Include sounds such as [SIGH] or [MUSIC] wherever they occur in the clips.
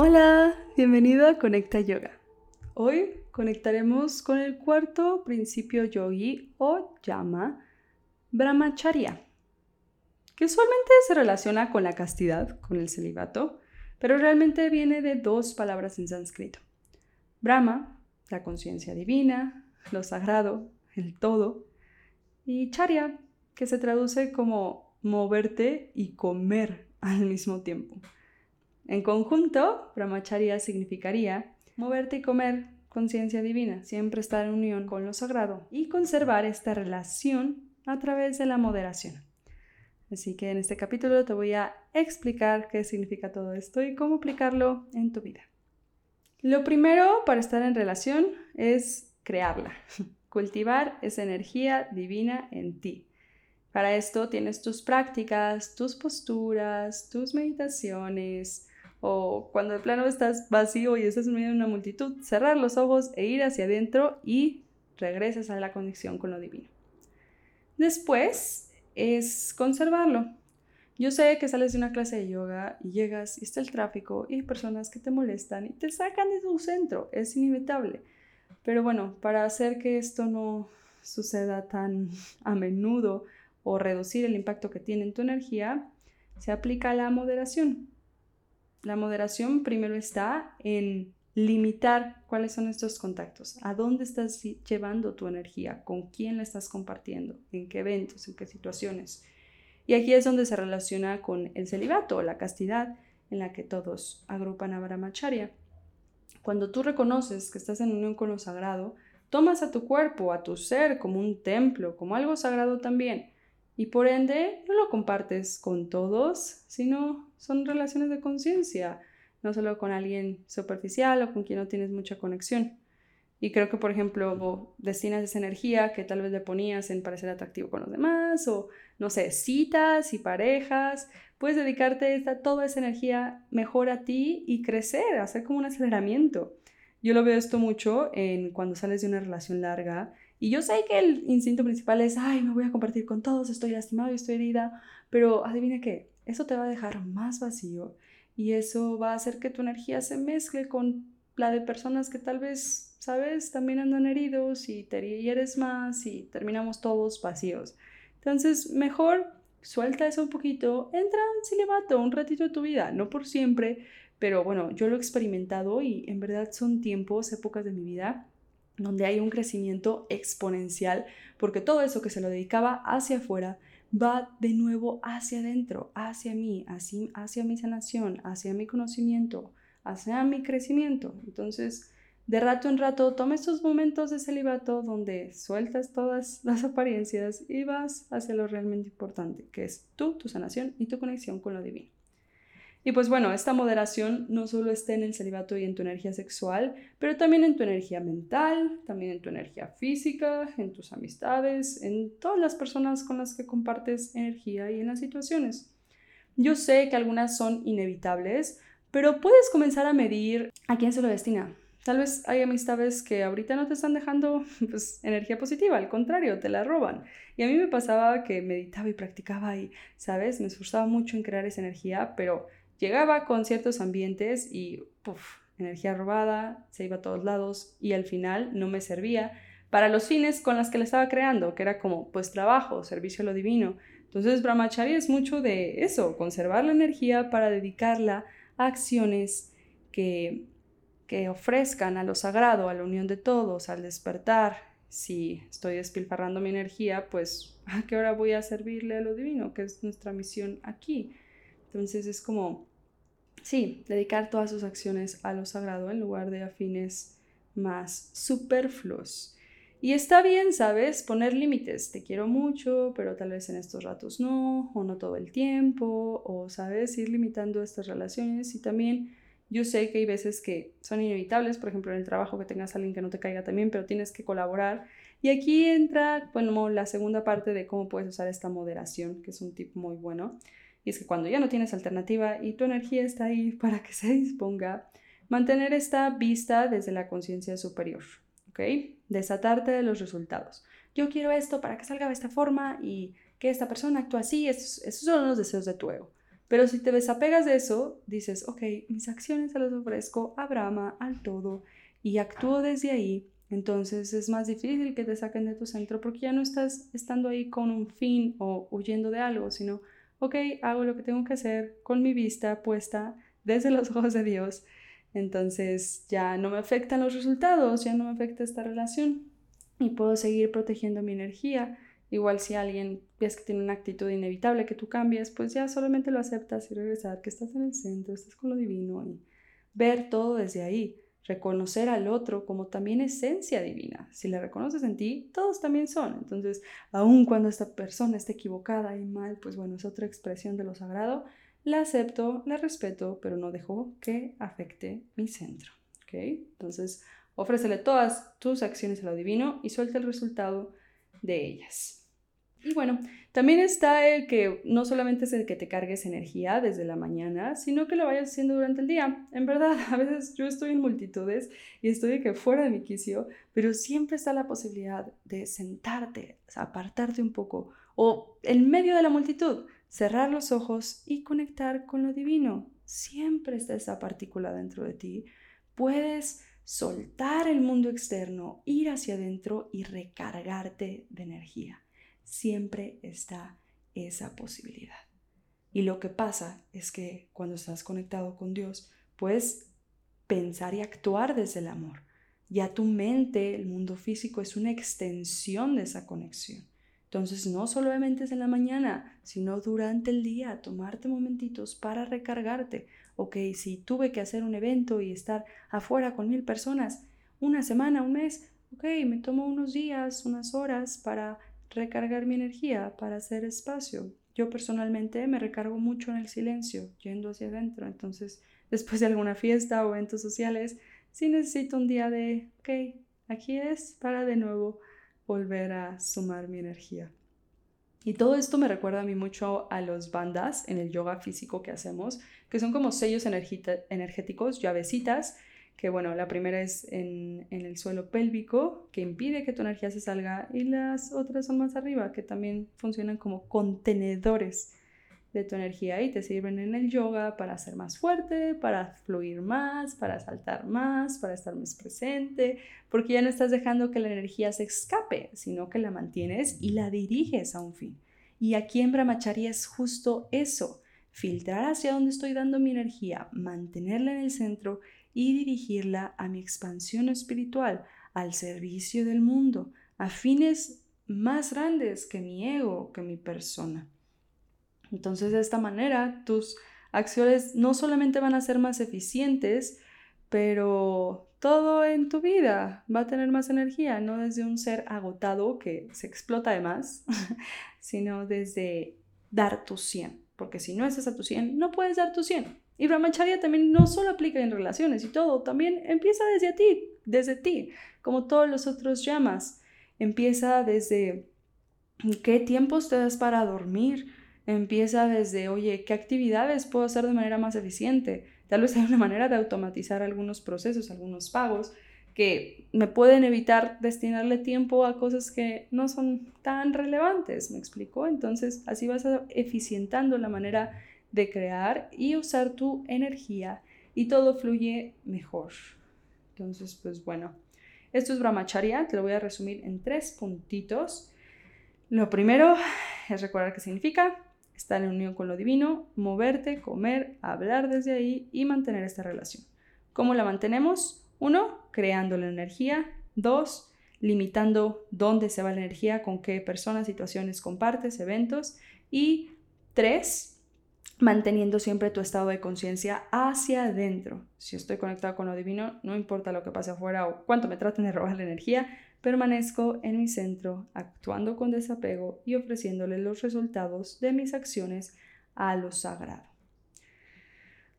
Hola, bienvenido a Conecta Yoga. Hoy conectaremos con el cuarto principio yogi o llama brahmacharya, que usualmente se relaciona con la castidad, con el celibato, pero realmente viene de dos palabras en sánscrito. Brahma, la conciencia divina, lo sagrado, el todo, y charya, que se traduce como moverte y comer al mismo tiempo. En conjunto, brahmacharya significaría moverte y comer conciencia divina, siempre estar en unión con lo sagrado y conservar esta relación a través de la moderación. Así que en este capítulo te voy a explicar qué significa todo esto y cómo aplicarlo en tu vida. Lo primero para estar en relación es crearla, [LAUGHS] cultivar esa energía divina en ti. Para esto tienes tus prácticas, tus posturas, tus meditaciones, o cuando de plano estás vacío y estás en medio de una multitud, cerrar los ojos e ir hacia adentro y regresas a la conexión con lo divino. Después es conservarlo. Yo sé que sales de una clase de yoga y llegas y está el tráfico y hay personas que te molestan y te sacan de tu centro, es inevitable. Pero bueno, para hacer que esto no suceda tan a menudo o reducir el impacto que tiene en tu energía, se aplica la moderación. La moderación primero está en limitar cuáles son estos contactos, a dónde estás llevando tu energía, con quién la estás compartiendo, en qué eventos, en qué situaciones. Y aquí es donde se relaciona con el celibato o la castidad en la que todos agrupan a Brahmacharya. Cuando tú reconoces que estás en unión con lo sagrado, tomas a tu cuerpo, a tu ser como un templo, como algo sagrado también y por ende no lo compartes con todos, sino son relaciones de conciencia, no solo con alguien superficial o con quien no tienes mucha conexión. Y creo que, por ejemplo, destinas esa energía que tal vez le ponías en parecer atractivo con los demás, o no sé, citas y parejas, puedes dedicarte a toda esa energía mejor a ti y crecer, hacer como un aceleramiento. Yo lo veo esto mucho en cuando sales de una relación larga y yo sé que el instinto principal es, ay, me voy a compartir con todos, estoy lastimado y estoy herida, pero adivina qué, eso te va a dejar más vacío y eso va a hacer que tu energía se mezcle con la de personas que tal vez, sabes, también andan heridos y te hieres más y terminamos todos vacíos. Entonces, mejor suelta eso un poquito, entra en celibato un ratito de tu vida, no por siempre, pero bueno, yo lo he experimentado y en verdad son tiempos, épocas de mi vida donde hay un crecimiento exponencial, porque todo eso que se lo dedicaba hacia afuera va de nuevo hacia adentro, hacia mí, hacia, mi sanación, hacia mi conocimiento, hacia mi crecimiento. Entonces, de rato en rato, toma estos momentos de celibato donde sueltas todas las apariencias y vas hacia lo realmente importante, que es tú, tu sanación y tu conexión con lo divino. Y pues bueno, esta moderación no solo está en el celibato y en tu energía sexual, pero también en tu energía mental, también en tu energía física, en tus amistades, en todas las personas con las que compartes energía y en las situaciones. Yo sé que algunas son inevitables, pero puedes comenzar a medir a quién se lo destina. Tal vez hay amistades que ahorita no te están dejando [LAUGHS] pues, energía positiva, al contrario, te la roban. Y a mí me pasaba que meditaba y practicaba y, ¿sabes? Me esforzaba mucho en crear esa energía, pero llegaba con ciertos ambientes y, puff, energía robada, se iba a todos lados y al final no me servía para los fines con los que la estaba creando, que era como, pues, trabajo, servicio a lo divino. Entonces, Brahmacharya es mucho de eso, conservar la energía para dedicarla a acciones que, que ofrezcan a lo sagrado, a la unión de todos, al despertar. Si estoy despilfarrando mi energía, pues, [LAUGHS] ¿a qué hora voy a servirle a lo divino? Que es nuestra misión aquí. Entonces es como, sí, dedicar todas sus acciones a lo sagrado en lugar de a fines más superfluos. Y está bien, ¿sabes? Poner límites. Te quiero mucho, pero tal vez en estos ratos no, o no todo el tiempo, o, ¿sabes? Ir limitando estas relaciones. Y también yo sé que hay veces que son inevitables, por ejemplo, en el trabajo que tengas a alguien que no te caiga también, pero tienes que colaborar. Y aquí entra, bueno, la segunda parte de cómo puedes usar esta moderación, que es un tip muy bueno. Y es que cuando ya no tienes alternativa y tu energía está ahí [LAUGHS] para que se disponga, mantener esta vista desde la conciencia superior, ¿ok? Desatarte de los resultados. Yo quiero esto para que salga de esta forma y que esta persona actúe así, esos, son los deseos de tu ego. Pero si te desapegas de eso, dices, ok, mis acciones se las ofrezco a Brahma, al todo, y actúo desde ahí, entonces es más difícil que te saquen de tu centro porque ya no estás estando ahí con un fin o huyendo de algo, sino, ok, hago lo que tengo que hacer con mi vista puesta desde los [LAUGHS] ojos de Dios. Entonces ya no me afectan los resultados, ya no me afecta esta relación y puedo seguir protegiendo mi energía. Igual si alguien ves que tiene una actitud inevitable que tú cambies, pues ya solamente lo aceptas y regresar, que estás en el centro, estás con lo divino y ver todo desde ahí reconocer al otro como también esencia divina. Si la reconoces en ti, todos también son. Entonces, aun cuando esta persona esté equivocada y mal, pues bueno, es otra expresión de lo sagrado, la acepto, la respeto, pero no dejo que afecte mi centro. ¿Ok? Entonces, ofrécele todas tus acciones a lo divino y suelta el resultado de ellas. Bueno, también está el que no solamente es el que te cargues energía desde la mañana, sino que lo vayas haciendo durante el día. En verdad, [LAUGHS] a veces yo estoy en multitudes y estoy que fuera de mi quicio, pero siempre está la posibilidad de sentarte, apartarte un poco o en medio de la multitud, cerrar los ojos y conectar con lo divino. Siempre está esa partícula dentro de ti. Puedes soltar el mundo externo, ir hacia adentro y recargarte de energía siempre está esa posibilidad. Y lo que pasa es que cuando estás conectado con Dios, puedes pensar y actuar desde el amor. Ya tu mente, el mundo físico, es una extensión de esa conexión. Entonces, no solamente es en la mañana, sino durante el día, tomarte momentitos para recargarte. Ok, si tuve que hacer un evento y estar afuera con mil personas, una semana, un mes, ok, me tomo unos días, unas horas para recargar mi energía, para hacer espacio. Yo personalmente me recargo mucho en el silencio, yendo hacia adentro. Entonces, después de alguna fiesta o eventos sociales, sí necesito un día de, ok, aquí es para de nuevo volver a sumar mi energía. Y todo esto me recuerda a mí mucho a los bandas en el yoga físico que hacemos, que son como sellos energéticos, llavecitas que bueno, la primera es en, el suelo pélvico, que impide que tu energía se salga, y las otras son más arriba, que también funcionan como contenedores de tu energía y te sirven en el yoga para ser más fuerte, para fluir más, para saltar más, para estar más presente, porque ya no estás dejando que la energía se escape, sino que la mantienes y la diriges a un fin. Y aquí en Brahmacharya es justo eso, filtrar hacia dónde estoy dando mi energía, mantenerla en el centro y dirigirla a mi expansión espiritual, al servicio del mundo, a fines más grandes que mi ego, que mi persona. Entonces, de esta manera, tus acciones no solamente van a ser más eficientes, pero todo en tu vida va a tener más energía, no desde un ser agotado que se explota de más, [LAUGHS] sino desde dar tu 100, porque si no estás a tu 100, no puedes dar tu 100. Y Brahmacharya también no solo aplica en relaciones y todo, también empieza desde ti, desde ti, como todos los otros llamas. Empieza desde qué tiempos te das para dormir, empieza desde, oye, qué actividades puedo hacer de manera más eficiente. Tal vez [LAUGHS] hay una manera de automatizar algunos procesos, algunos pagos que me pueden evitar destinarle tiempo a cosas que no son tan relevantes, ¿me explico? Entonces, así vas eficientando la manera de crear y usar tu energía y todo fluye mejor. Entonces, pues bueno, esto es Brahmacharya, te lo voy a resumir en tres puntitos. Lo primero es recordar qué significa, estar en unión con lo divino, moverte, comer, hablar desde ahí y mantener esta relación. ¿Cómo la mantenemos? Uno, creando la energía. Dos, limitando dónde se va la energía, con qué personas, situaciones compartes, eventos. Y tres, manteniendo siempre tu estado de conciencia hacia adentro. Si estoy conectado con lo divino, no importa lo que pase afuera o cuánto me traten de robar la energía, permanezco en mi centro, actuando con desapego y ofreciéndole los resultados de mis acciones a lo sagrado.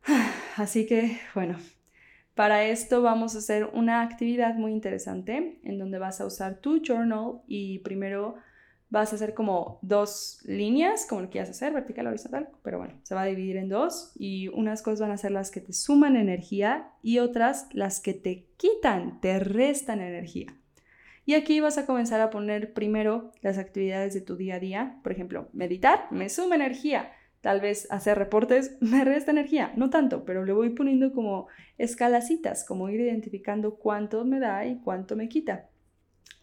[SIGHS] Así que, bueno, para esto vamos a hacer una actividad muy interesante en donde vas a usar tu journal y primero vas a hacer como dos líneas, como lo quieras hacer, vertical, horizontal, pero bueno, se va a dividir en dos y unas cosas van a ser las que te suman energía y otras las que te quitan, te restan energía. Y aquí vas a comenzar a poner primero las actividades de tu día a día, por ejemplo, meditar me suma energía, Tal vez hacer reportes [LAUGHS] me resta energía, no tanto, pero le voy poniendo como escalacitas, como ir identificando cuánto me da y cuánto me quita.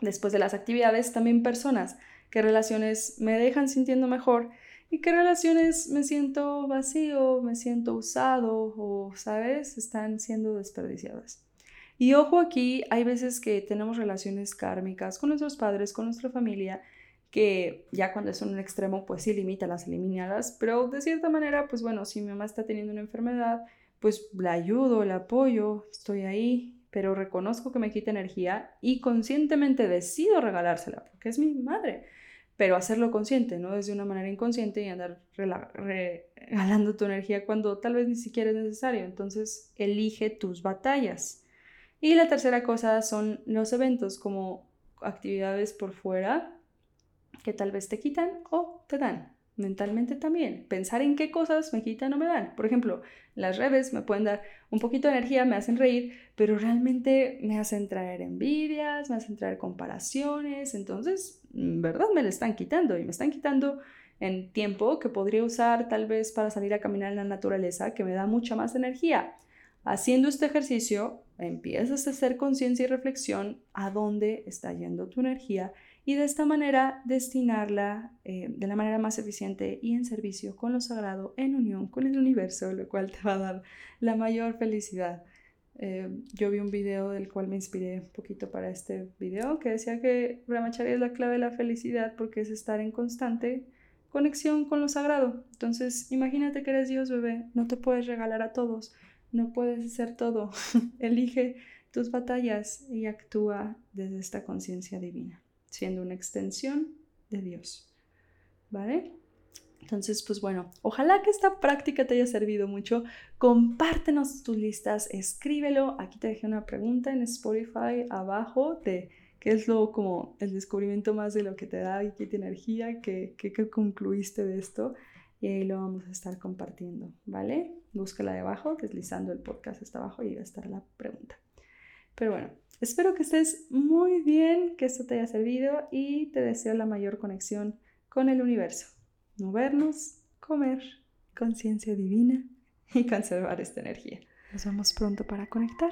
Después de las actividades, también personas, qué relaciones me dejan sintiendo mejor y qué relaciones me siento vacío, me siento usado o, ¿sabes?, están siendo desperdiciadas. Y ojo aquí, hay veces que tenemos relaciones kármicas con nuestros padres, con nuestra familia, que ya cuando es un extremo, pues sí, limítalas, elimínalas, pero de cierta manera, pues bueno, si mi mamá está teniendo una enfermedad, pues la ayudo, la apoyo, estoy ahí, pero reconozco que me quita energía y conscientemente decido regalársela, porque es mi madre, pero hacerlo consciente, no desde una manera inconsciente y andar regalando tu energía cuando tal vez ni siquiera es necesario. Entonces, elige tus batallas. Y la tercera cosa son los eventos como actividades por fuera que tal vez te quitan o te dan. Mentalmente también. Pensar en qué cosas me quitan o me dan. Por ejemplo, las redes me pueden dar un poquito de energía, me hacen reír, pero realmente me hacen traer envidias, me hacen traer comparaciones. Entonces, ¿verdad? Me le están quitando y me están quitando en tiempo que podría usar tal vez para salir a caminar en la naturaleza, que me da mucha más energía. Haciendo este ejercicio, empiezas a hacer conciencia y reflexión a dónde está yendo tu energía y de esta manera destinarla eh, de la manera más eficiente y en servicio con lo sagrado, en unión con el universo, lo cual te va a dar la mayor felicidad. Eh, yo vi un video del cual me inspiré un poquito para este video que decía que Brahmacharya es la clave de la felicidad porque es estar en constante conexión con lo sagrado. Entonces, imagínate que eres Dios, bebé, no te puedes regalar a todos no puedes hacer todo. [LAUGHS] Elige tus batallas y actúa desde esta conciencia divina, siendo una extensión de Dios. ¿Vale? Entonces, pues bueno, ojalá que esta práctica te haya servido mucho. Compártenos tus listas, escríbelo. Aquí te dejé una pregunta en Spotify abajo de qué es lo como el descubrimiento más de lo que te da y qué te energía, qué, qué concluiste de esto. Y ahí lo vamos a estar compartiendo, ¿vale? búscala de abajo, deslizando el podcast hasta abajo y va a estar la pregunta. Pero bueno, espero que estés muy bien, que esto te haya servido y te deseo la mayor conexión con el universo. Movernos, comer, conciencia divina y conservar esta energía. Nos vemos pronto para conectar.